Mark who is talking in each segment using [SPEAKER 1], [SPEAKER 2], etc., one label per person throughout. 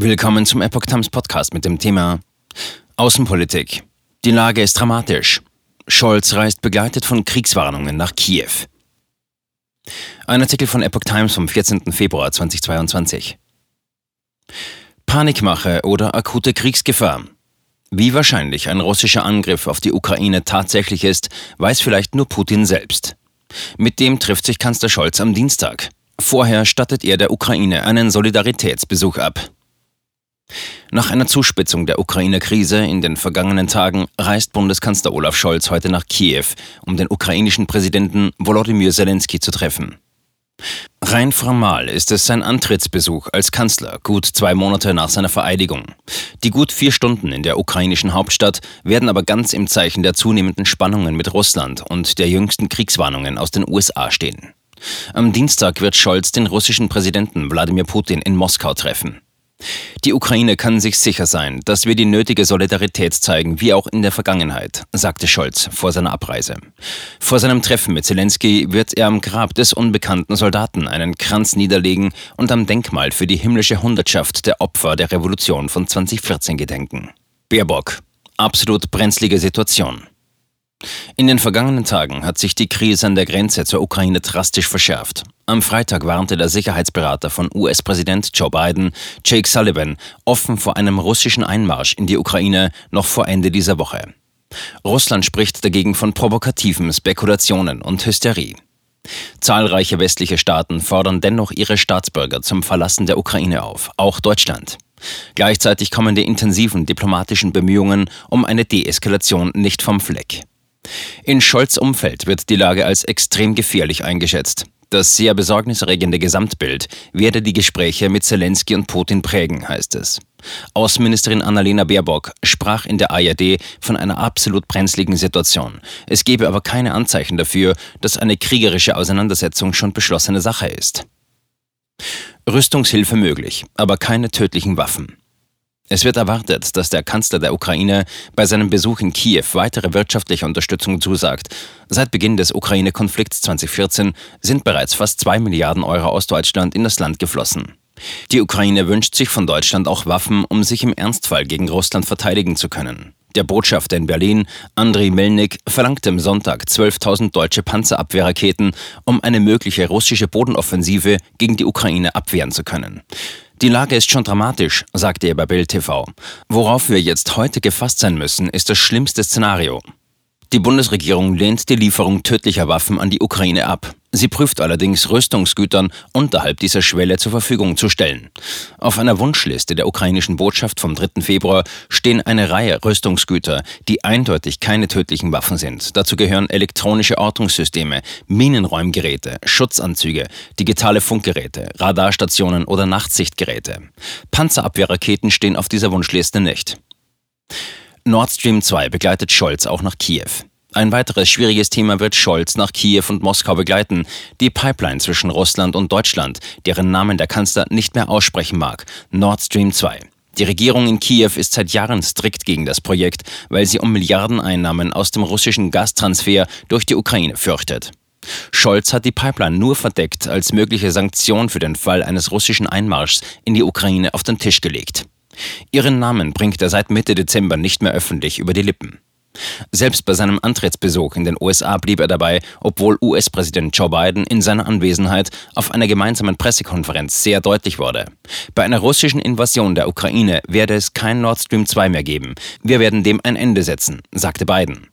[SPEAKER 1] Willkommen zum Epoch Times Podcast mit dem Thema Außenpolitik. Die Lage ist dramatisch. Scholz reist begleitet von Kriegswarnungen nach Kiew. Ein Artikel von Epoch Times vom 14. Februar 2022. Panikmache oder akute Kriegsgefahr. Wie wahrscheinlich ein russischer Angriff auf die Ukraine tatsächlich ist, weiß vielleicht nur Putin selbst. Mit dem trifft sich Kanzler Scholz am Dienstag. Vorher stattet er der Ukraine einen Solidaritätsbesuch ab. Nach einer Zuspitzung der Ukraine-Krise in den vergangenen Tagen reist Bundeskanzler Olaf Scholz heute nach Kiew, um den ukrainischen Präsidenten Volodymyr Zelensky zu treffen. Rein formal ist es sein Antrittsbesuch als Kanzler, gut zwei Monate nach seiner Vereidigung. Die gut vier Stunden in der ukrainischen Hauptstadt werden aber ganz im Zeichen der zunehmenden Spannungen mit Russland und der jüngsten Kriegswarnungen aus den USA stehen. Am Dienstag wird Scholz den russischen Präsidenten Wladimir Putin in Moskau treffen. Die Ukraine kann sich sicher sein, dass wir die nötige Solidarität zeigen, wie auch in der Vergangenheit, sagte Scholz vor seiner Abreise. Vor seinem Treffen mit Zelensky wird er am Grab des unbekannten Soldaten einen Kranz niederlegen und am Denkmal für die himmlische Hundertschaft der Opfer der Revolution von 2014 gedenken. Baerbock. Absolut brenzlige Situation. In den vergangenen Tagen hat sich die Krise an der Grenze zur Ukraine drastisch verschärft. Am Freitag warnte der Sicherheitsberater von US-Präsident Joe Biden, Jake Sullivan, offen vor einem russischen Einmarsch in die Ukraine noch vor Ende dieser Woche. Russland spricht dagegen von provokativen Spekulationen und Hysterie. Zahlreiche westliche Staaten fordern dennoch ihre Staatsbürger zum Verlassen der Ukraine auf, auch Deutschland. Gleichzeitig kommen die intensiven diplomatischen Bemühungen um eine Deeskalation nicht vom Fleck. In Scholz Umfeld wird die Lage als extrem gefährlich eingeschätzt. Das sehr besorgniserregende Gesamtbild werde die Gespräche mit Zelensky und Putin prägen, heißt es. Außenministerin Annalena Baerbock sprach in der ARD von einer absolut brenzligen Situation. Es gebe aber keine Anzeichen dafür, dass eine kriegerische Auseinandersetzung schon beschlossene Sache ist. Rüstungshilfe möglich, aber keine tödlichen Waffen. Es wird erwartet, dass der Kanzler der Ukraine bei seinem Besuch in Kiew weitere wirtschaftliche Unterstützung zusagt. Seit Beginn des Ukraine-Konflikts 2014 sind bereits fast zwei Milliarden Euro aus Deutschland in das Land geflossen. Die Ukraine wünscht sich von Deutschland auch Waffen, um sich im Ernstfall gegen Russland verteidigen zu können. Der Botschafter in Berlin, Andriy Melnik, verlangte am Sonntag 12.000 deutsche Panzerabwehrraketen, um eine mögliche russische Bodenoffensive gegen die Ukraine abwehren zu können. Die Lage ist schon dramatisch, sagte er bei Bild TV. Worauf wir jetzt heute gefasst sein müssen, ist das schlimmste Szenario. Die Bundesregierung lehnt die Lieferung tödlicher Waffen an die Ukraine ab. Sie prüft allerdings Rüstungsgütern unterhalb dieser Schwelle zur Verfügung zu stellen. Auf einer Wunschliste der ukrainischen Botschaft vom 3. Februar stehen eine Reihe Rüstungsgüter, die eindeutig keine tödlichen Waffen sind. Dazu gehören elektronische Ortungssysteme, Minenräumgeräte, Schutzanzüge, digitale Funkgeräte, Radarstationen oder Nachtsichtgeräte. Panzerabwehrraketen stehen auf dieser Wunschliste nicht. Nord Stream 2 begleitet Scholz auch nach Kiew. Ein weiteres schwieriges Thema wird Scholz nach Kiew und Moskau begleiten. Die Pipeline zwischen Russland und Deutschland, deren Namen der Kanzler nicht mehr aussprechen mag. Nord Stream 2. Die Regierung in Kiew ist seit Jahren strikt gegen das Projekt, weil sie um Milliardeneinnahmen aus dem russischen Gastransfer durch die Ukraine fürchtet. Scholz hat die Pipeline nur verdeckt als mögliche Sanktion für den Fall eines russischen Einmarschs in die Ukraine auf den Tisch gelegt. Ihren Namen bringt er seit Mitte Dezember nicht mehr öffentlich über die Lippen. Selbst bei seinem Antrittsbesuch in den USA blieb er dabei, obwohl US-Präsident Joe Biden in seiner Anwesenheit auf einer gemeinsamen Pressekonferenz sehr deutlich wurde. Bei einer russischen Invasion der Ukraine werde es kein Nord Stream 2 mehr geben. Wir werden dem ein Ende setzen, sagte Biden.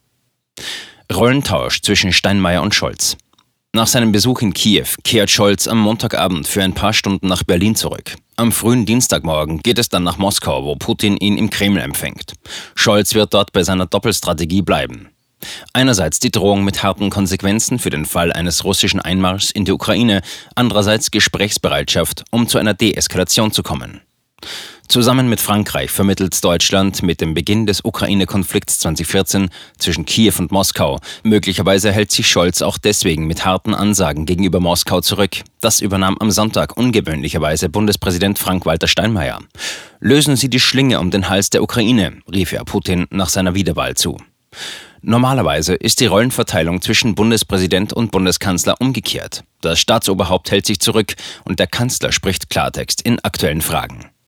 [SPEAKER 1] Rollentausch zwischen Steinmeier und Scholz. Nach seinem Besuch in Kiew kehrt Scholz am Montagabend für ein paar Stunden nach Berlin zurück. Am frühen Dienstagmorgen geht es dann nach Moskau, wo Putin ihn im Kreml empfängt. Scholz wird dort bei seiner Doppelstrategie bleiben. Einerseits die Drohung mit harten Konsequenzen für den Fall eines russischen Einmarschs in die Ukraine, andererseits Gesprächsbereitschaft, um zu einer Deeskalation zu kommen. Zusammen mit Frankreich vermittelt Deutschland mit dem Beginn des Ukraine-Konflikts 2014 zwischen Kiew und Moskau. Möglicherweise hält sich Scholz auch deswegen mit harten Ansagen gegenüber Moskau zurück. Das übernahm am Sonntag ungewöhnlicherweise Bundespräsident Frank-Walter Steinmeier. Lösen Sie die Schlinge um den Hals der Ukraine, rief er Putin nach seiner Wiederwahl zu. Normalerweise ist die Rollenverteilung zwischen Bundespräsident und Bundeskanzler umgekehrt. Das Staatsoberhaupt hält sich zurück und der Kanzler spricht Klartext in aktuellen Fragen.